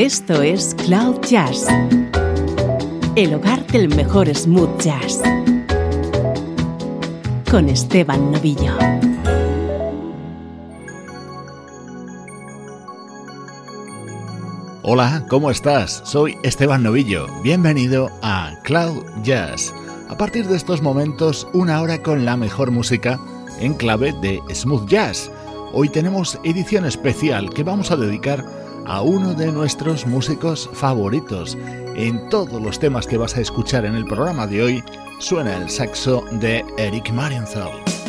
Esto es Cloud Jazz, el hogar del mejor smooth jazz, con Esteban Novillo. Hola, ¿cómo estás? Soy Esteban Novillo. Bienvenido a Cloud Jazz. A partir de estos momentos, una hora con la mejor música en clave de smooth jazz. Hoy tenemos edición especial que vamos a dedicar a uno de nuestros músicos favoritos. En todos los temas que vas a escuchar en el programa de hoy suena el saxo de Eric Marienthal.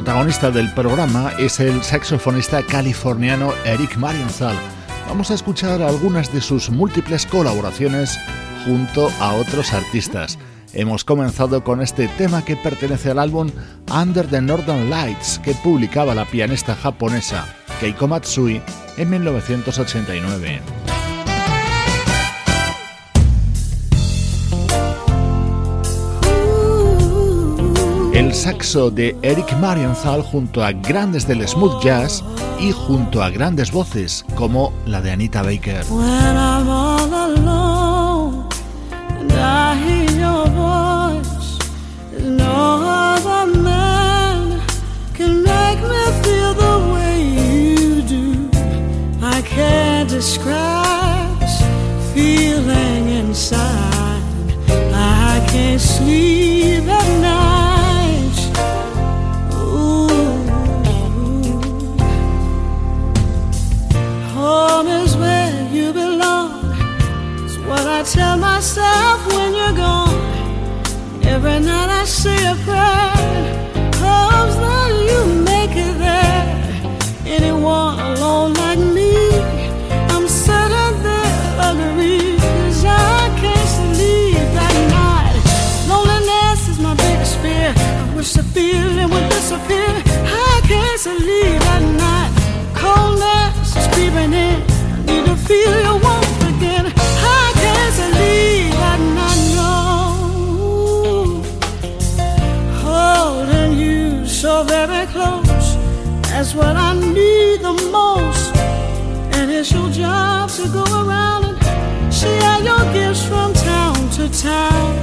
Protagonista del programa es el saxofonista californiano Eric Marienthal. Vamos a escuchar algunas de sus múltiples colaboraciones junto a otros artistas. Hemos comenzado con este tema que pertenece al álbum Under the Northern Lights que publicaba la pianista japonesa Keiko Matsui en 1989. el saxo de Eric Marienthal junto a grandes del smooth jazz y junto a grandes voces como la de Anita Baker. describes feeling inside. I can't sleep. myself when you're gone. Every night I say a prayer. official job to go around and share your gifts from town to town.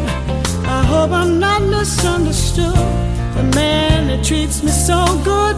I hope I'm not misunderstood. The man that treats me so good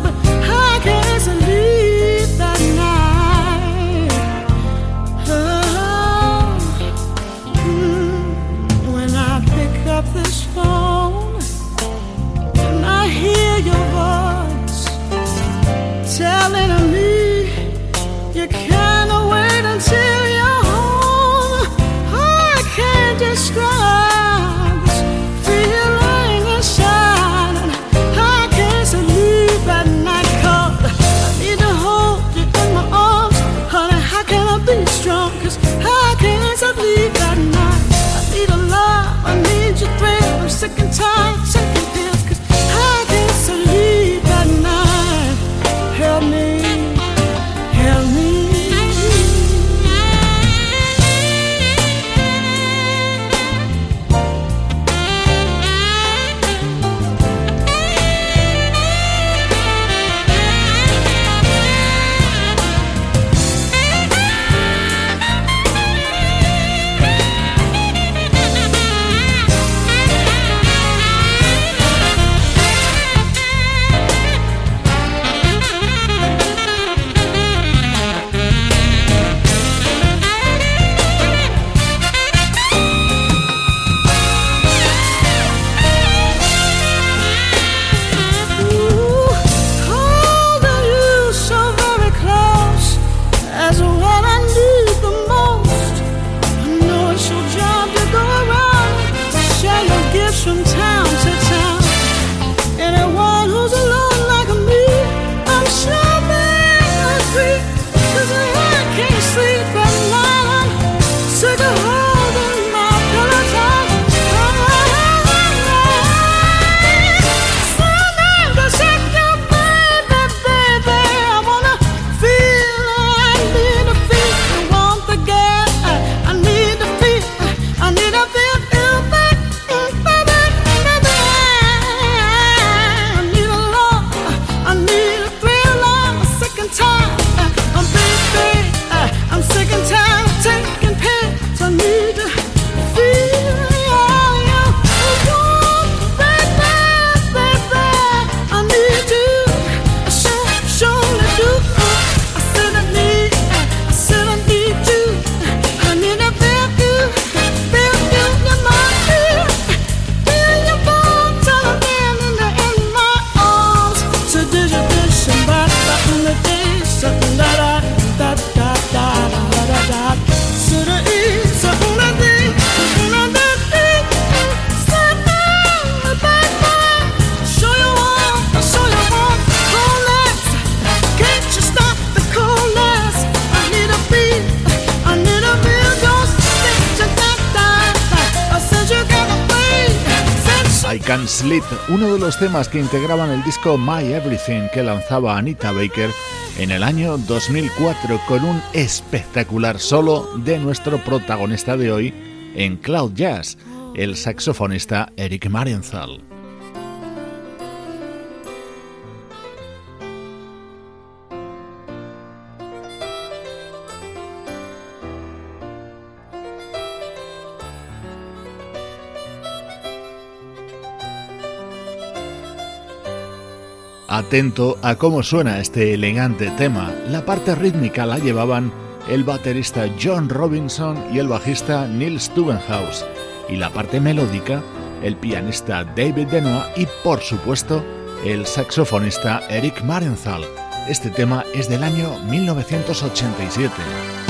Can Sleep, uno de los temas que integraban el disco My Everything que lanzaba Anita Baker en el año 2004 con un espectacular solo de nuestro protagonista de hoy en Cloud Jazz, el saxofonista Eric Marienthal. Atento a cómo suena este elegante tema. La parte rítmica la llevaban el baterista John Robinson y el bajista Neil Stubenhouse, y la parte melódica el pianista David Denoa y por supuesto el saxofonista Eric Marenthal. Este tema es del año 1987.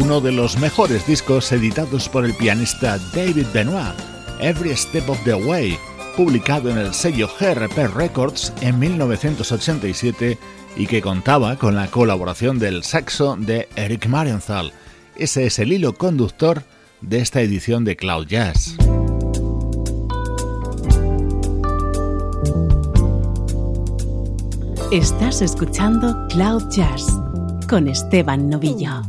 Uno de los mejores discos editados por el pianista David Benoit, Every Step of the Way, publicado en el sello GRP Records en 1987 y que contaba con la colaboración del saxo de Eric Marienthal. Ese es el hilo conductor de esta edición de Cloud Jazz. Estás escuchando Cloud Jazz con Esteban Novillo.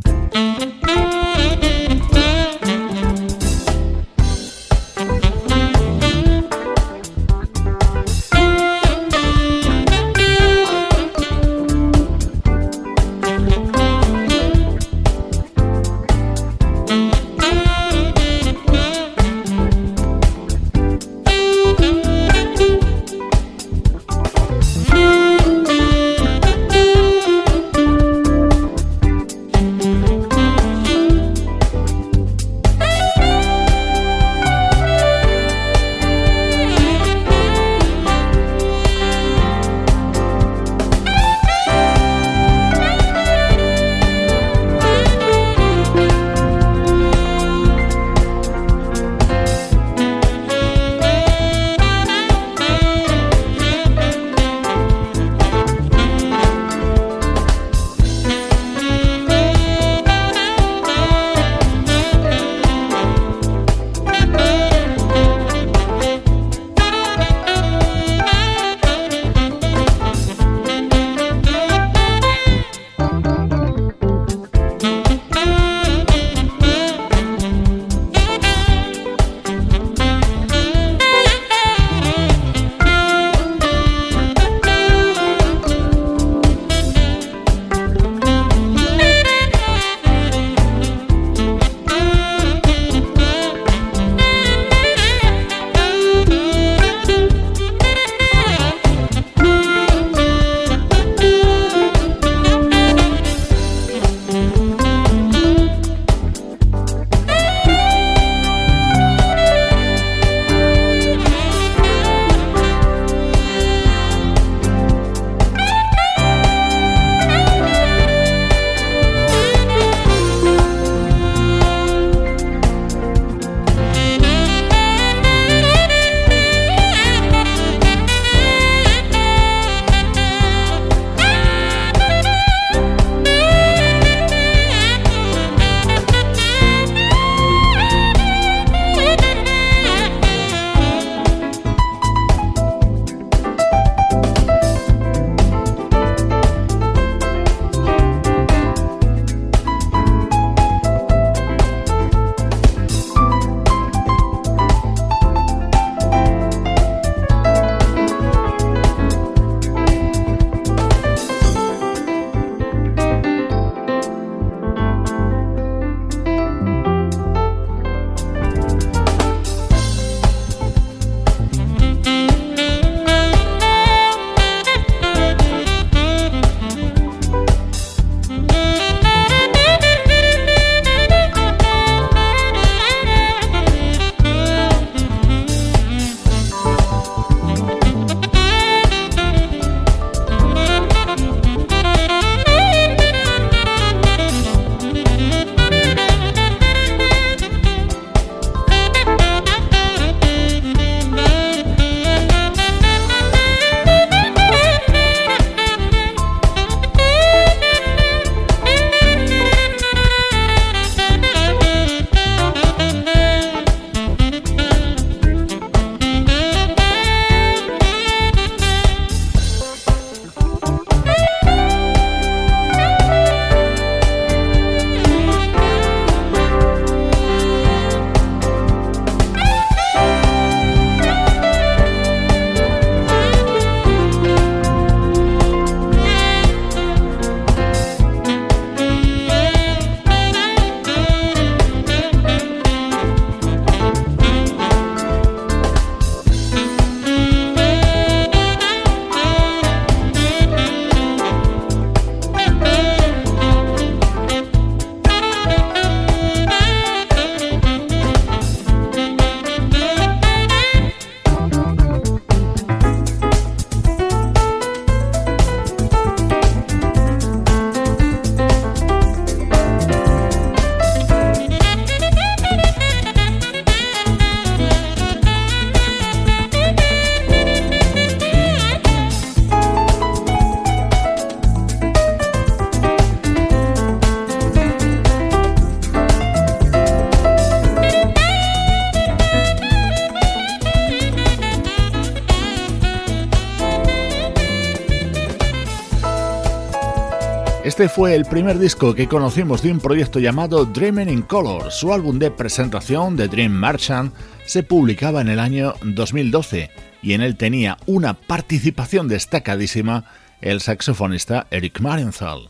Este fue el primer disco que conocimos de un proyecto llamado Dreaming in Color. Su álbum de presentación, The Dream Merchant, se publicaba en el año 2012 y en él tenía una participación destacadísima el saxofonista Eric Marienthal.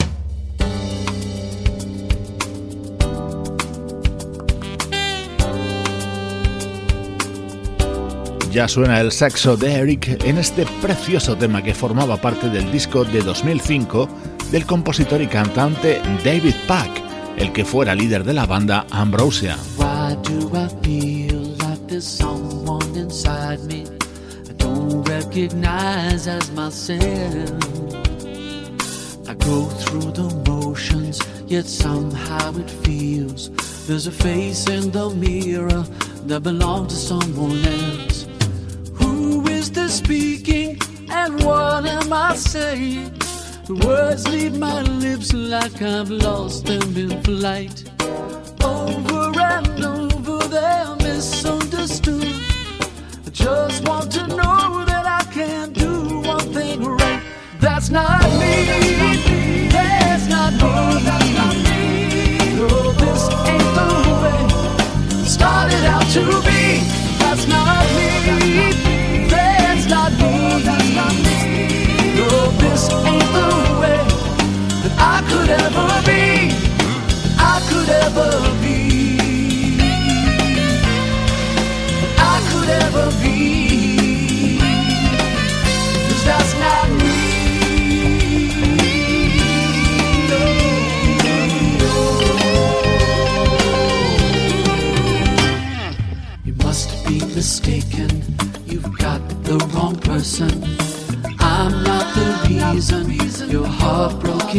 Ya suena el saxo de Eric en este precioso tema que formaba parte del disco de 2005 del compositor y cantante David Pack, el que fuera líder de la banda Ambrosia. I go through the motions, yet somehow it feels there's a face in the mirror that belongs to someone else. Who is this speaking and what am I saying? The words leave my lips like I've lost them in flight. Over and over, they're misunderstood. I just want to know that I can do one thing right. That's not me. That's not me. That's not me. No, this ain't the way. Started out to be. That's not me. Ever be. I could ever be. I could ever be. Cause that's not me. You must be mistaken. You've got the wrong person. I'm not the reason your heart broke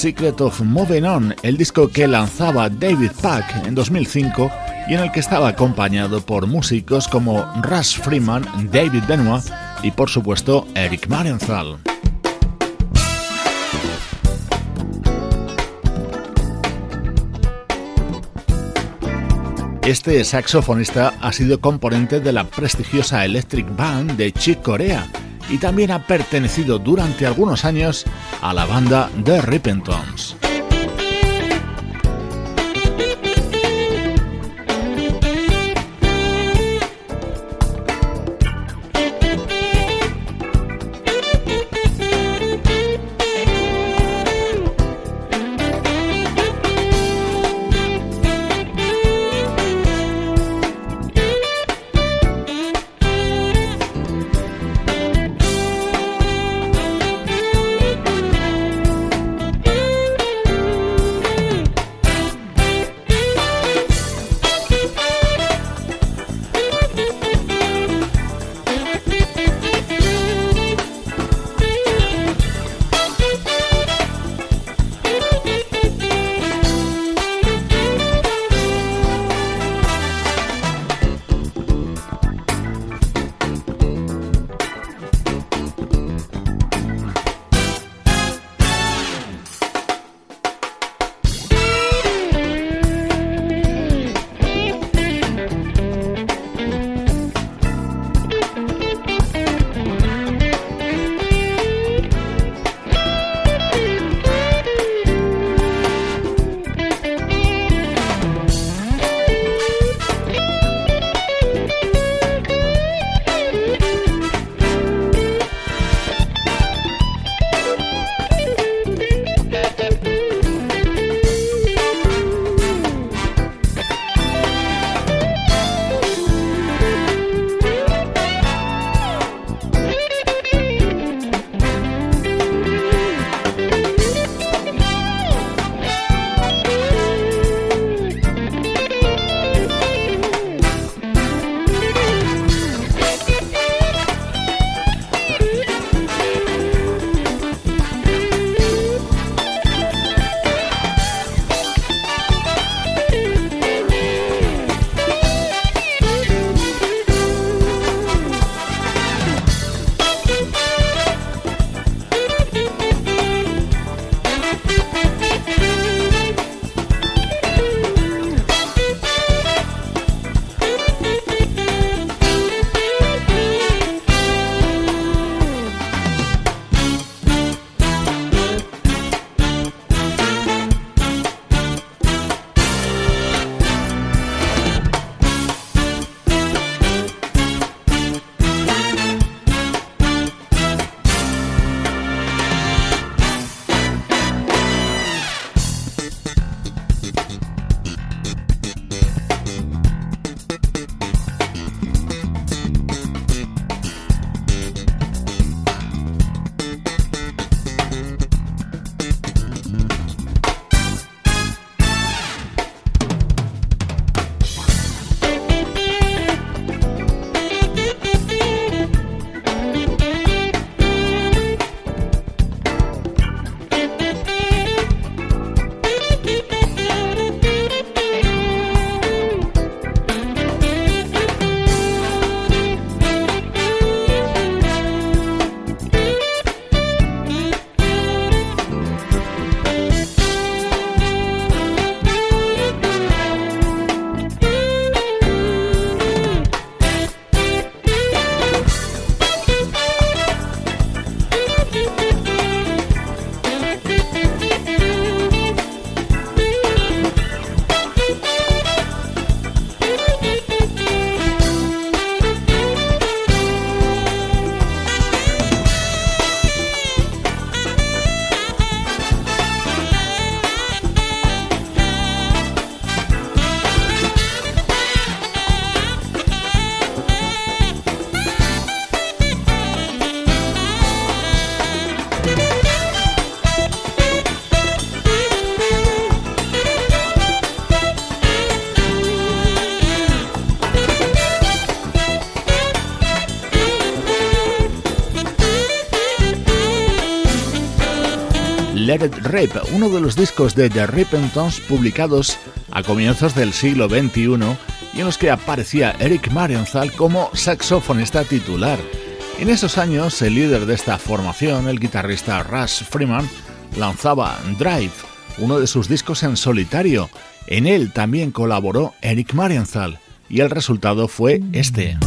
Secret of Moving On, el disco que lanzaba David Pack en 2005 y en el que estaba acompañado por músicos como Russ Freeman, David Benoit y por supuesto Eric Marienthal. Este saxofonista ha sido componente de la prestigiosa Electric Band de Chick Corea y también ha pertenecido durante algunos años a la banda The Rippingtons. Rip, uno de los discos de The Rippingtons publicados a comienzos del siglo XXI y en los que aparecía Eric Marienthal como saxofonista titular. En esos años, el líder de esta formación, el guitarrista Russ Freeman, lanzaba Drive, uno de sus discos en solitario. En él también colaboró Eric Marienthal y el resultado fue este.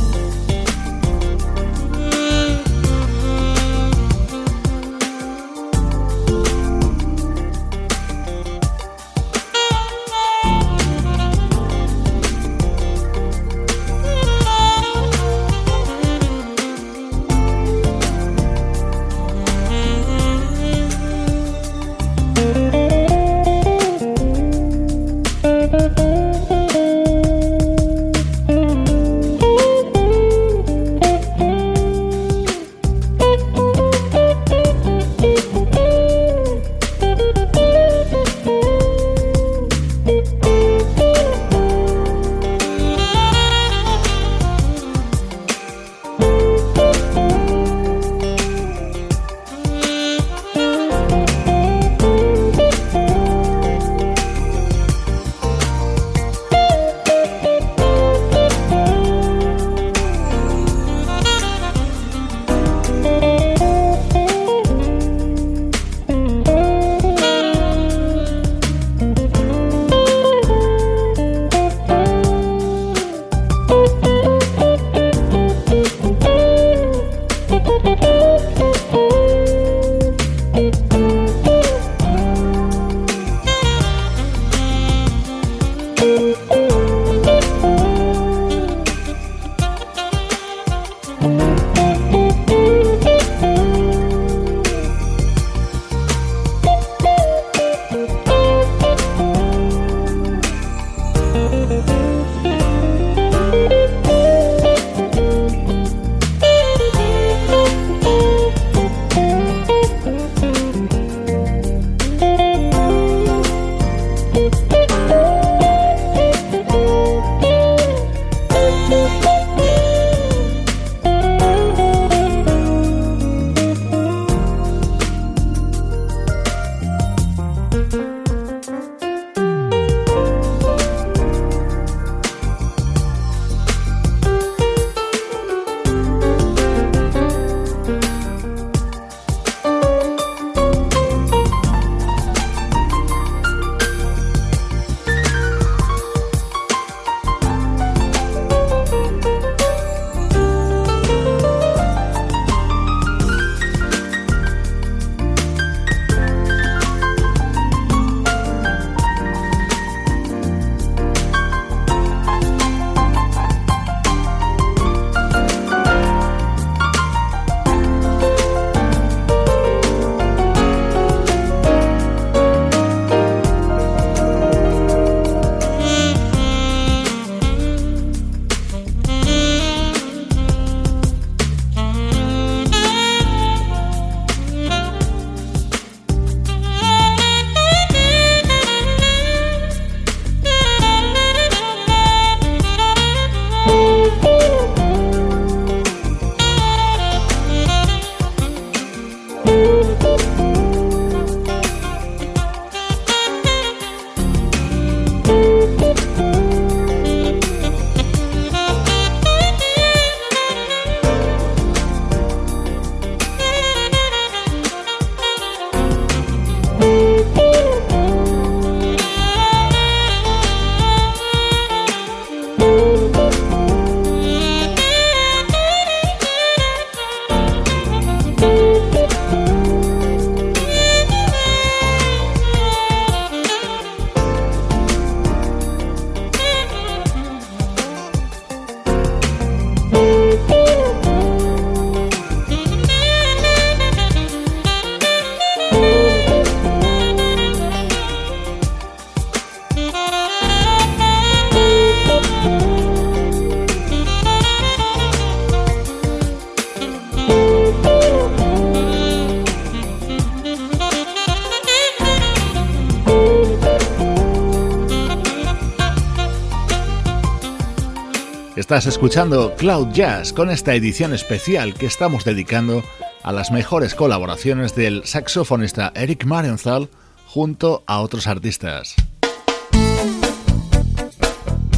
Estás escuchando Cloud Jazz con esta edición especial que estamos dedicando a las mejores colaboraciones del saxofonista Eric Marienthal junto a otros artistas.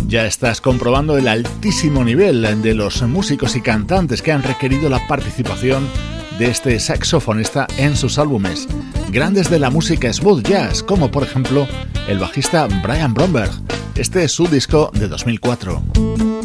Ya estás comprobando el altísimo nivel de los músicos y cantantes que han requerido la participación de este saxofonista en sus álbumes, grandes de la música smooth jazz, como por ejemplo el bajista Brian Bromberg. Este es su disco de 2004.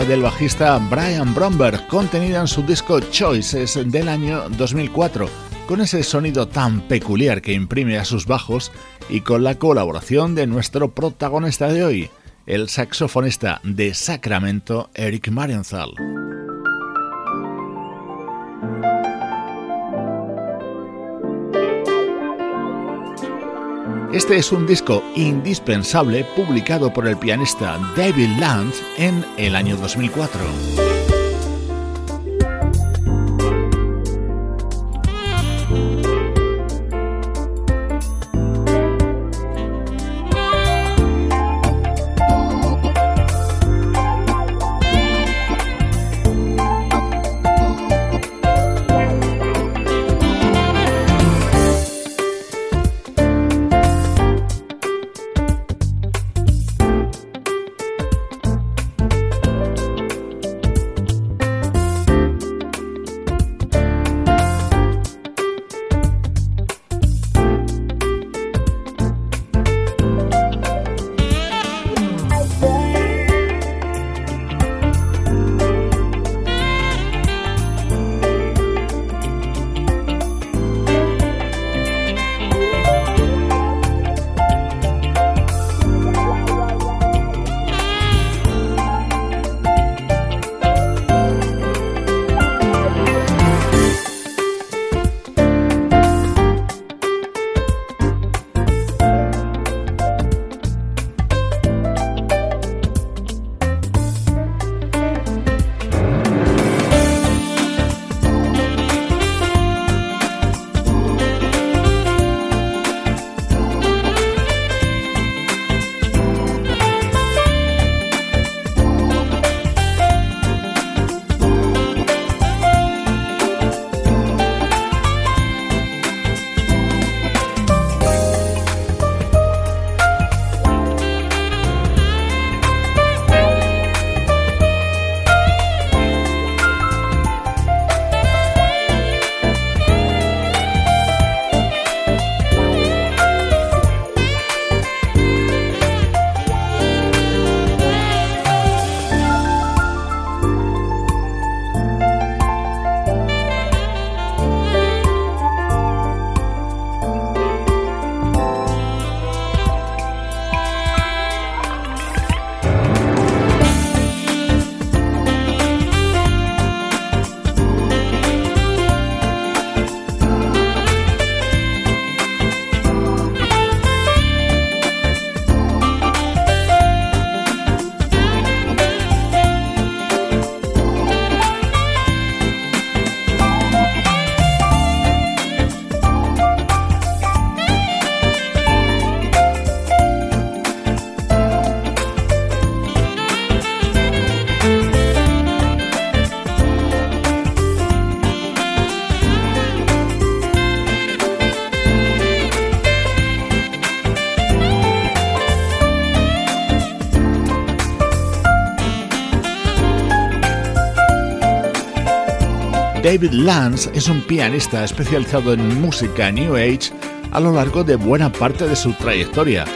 Del bajista Brian Bromberg, contenida en su disco Choices del año 2004, con ese sonido tan peculiar que imprime a sus bajos y con la colaboración de nuestro protagonista de hoy, el saxofonista de Sacramento, Eric Marienthal. Este es un disco indispensable publicado por el pianista David Lance en el año 2004. David Lance es un pianista especializado en música New Age a lo largo de buena parte de su trayectoria.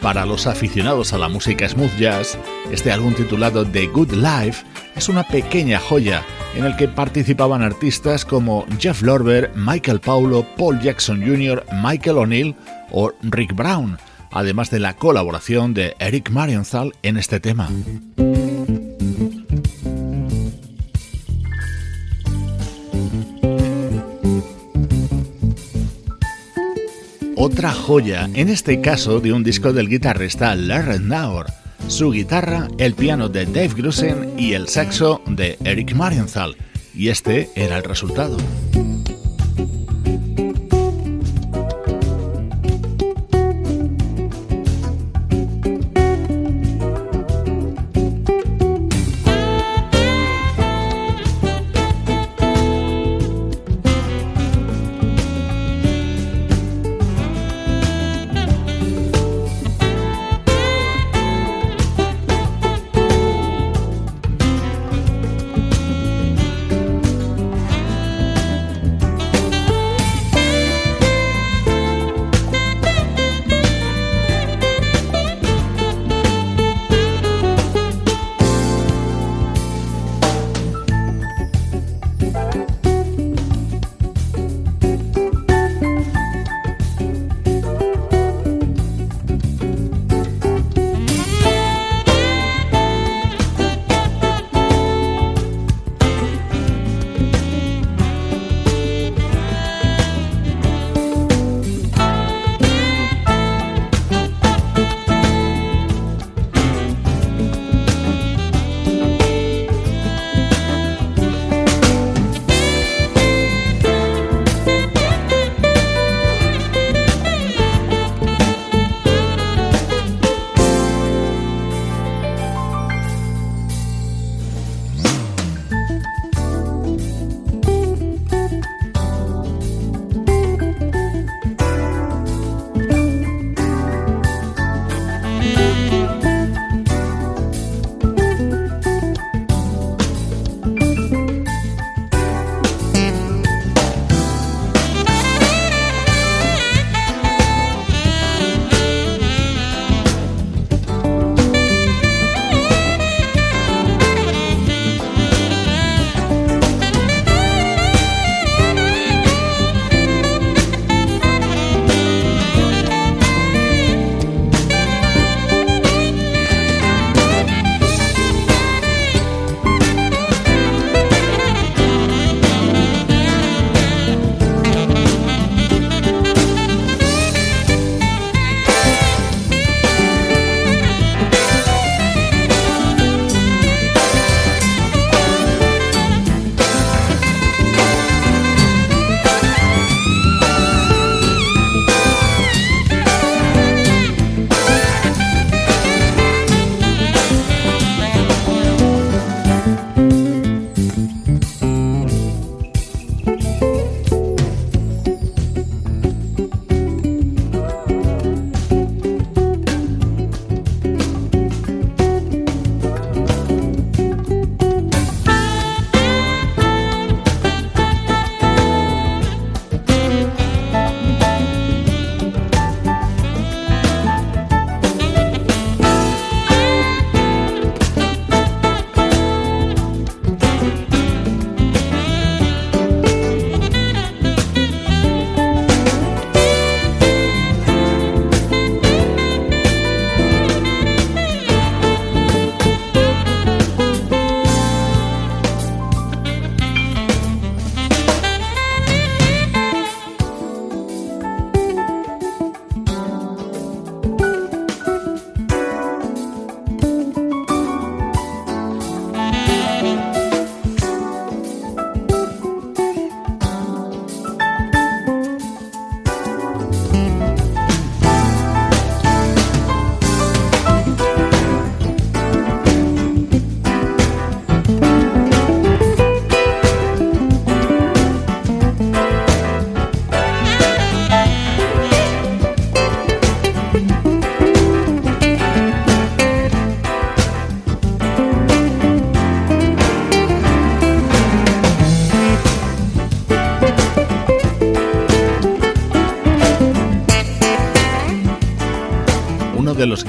Para los aficionados a la música smooth jazz, este álbum titulado The Good Life es una pequeña joya en el que participaban artistas como Jeff Lorber, Michael Paulo, Paul Jackson Jr., Michael O'Neill o Rick Brown, además de la colaboración de Eric Marienthal en este tema. Otra joya, en este caso de un disco del guitarrista Larry Naur, su guitarra, el piano de Dave Grusin y el saxo de Eric Marienthal, y este era el resultado.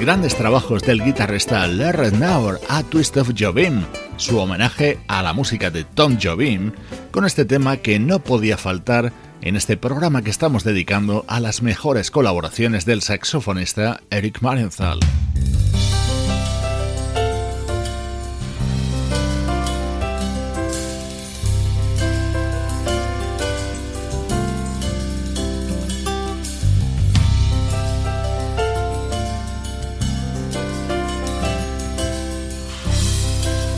Grandes trabajos del guitarrista Larry Naur a Twist of Jobim, su homenaje a la música de Tom Jobim, con este tema que no podía faltar en este programa que estamos dedicando a las mejores colaboraciones del saxofonista Eric Marienthal.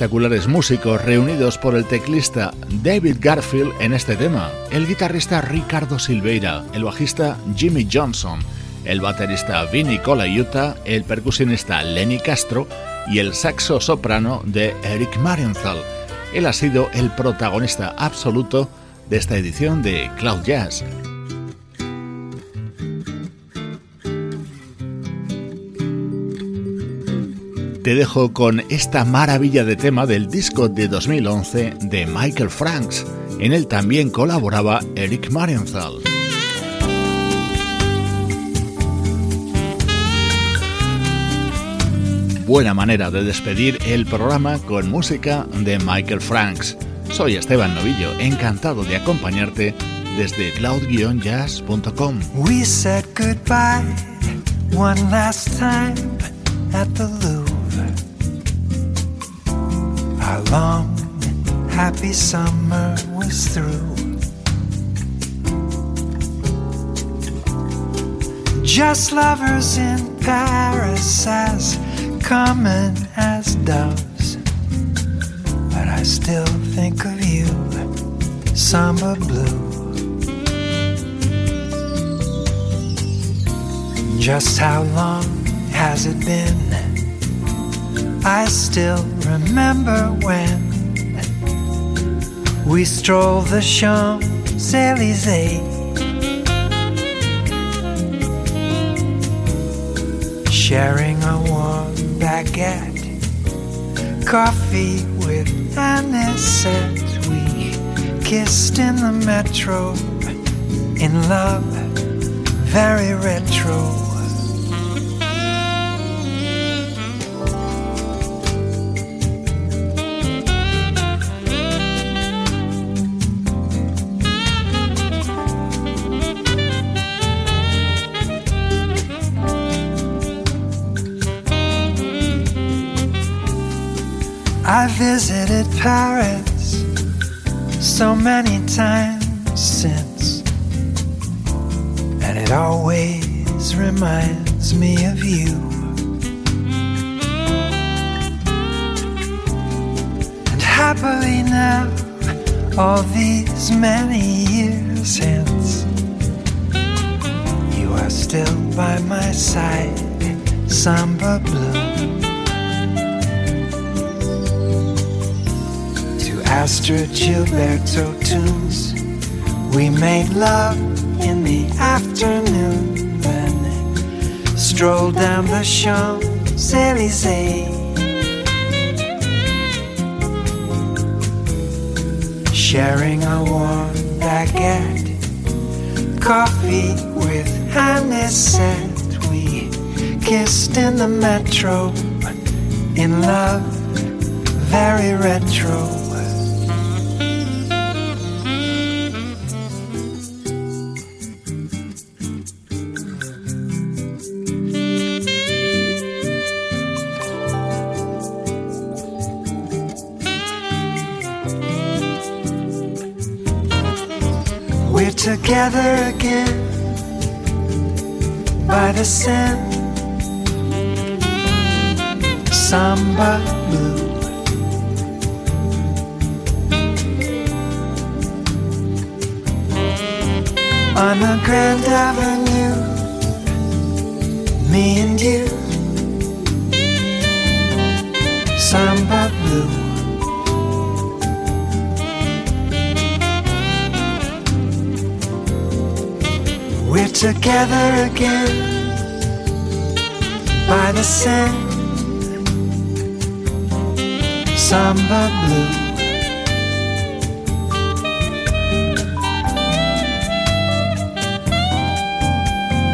Espectaculares músicos reunidos por el teclista David Garfield en este tema, el guitarrista Ricardo Silveira, el bajista Jimmy Johnson, el baterista Vinny Colaiuta, el percusionista Lenny Castro y el saxo soprano de Eric Marienthal. Él ha sido el protagonista absoluto de esta edición de Cloud Jazz. Te dejo con esta maravilla de tema del disco de 2011 de Michael Franks. En él también colaboraba Eric Marienthal. Buena manera de despedir el programa con música de Michael Franks. Soy Esteban Novillo, encantado de acompañarte desde cloud-jazz.com. We said goodbye one last time at the Our long, happy summer was through. Just lovers in Paris, as common as doves. But I still think of you, summer blue. Just how long has it been? I still remember when we strolled the Champs Elysees. Sharing a warm baguette, coffee with anisette. We kissed in the metro, in love, very retro. Paris so many times since, and it always reminds me of you. And happily now, all these many years hence, you are still by my side, samba blue. Astor Gilberto tunes. We made love in the afternoon, then strolled down the Champs Elysees. Sharing a warm baguette, coffee with anisette. We kissed in the metro, in love, very retro. Together again by the Seine, samba blue. On the Grand Avenue, me and you, samba blue. Together again by the Seine, samba blue.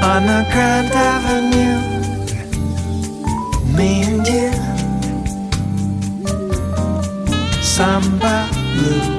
On the Grand Avenue, me and you, samba blue.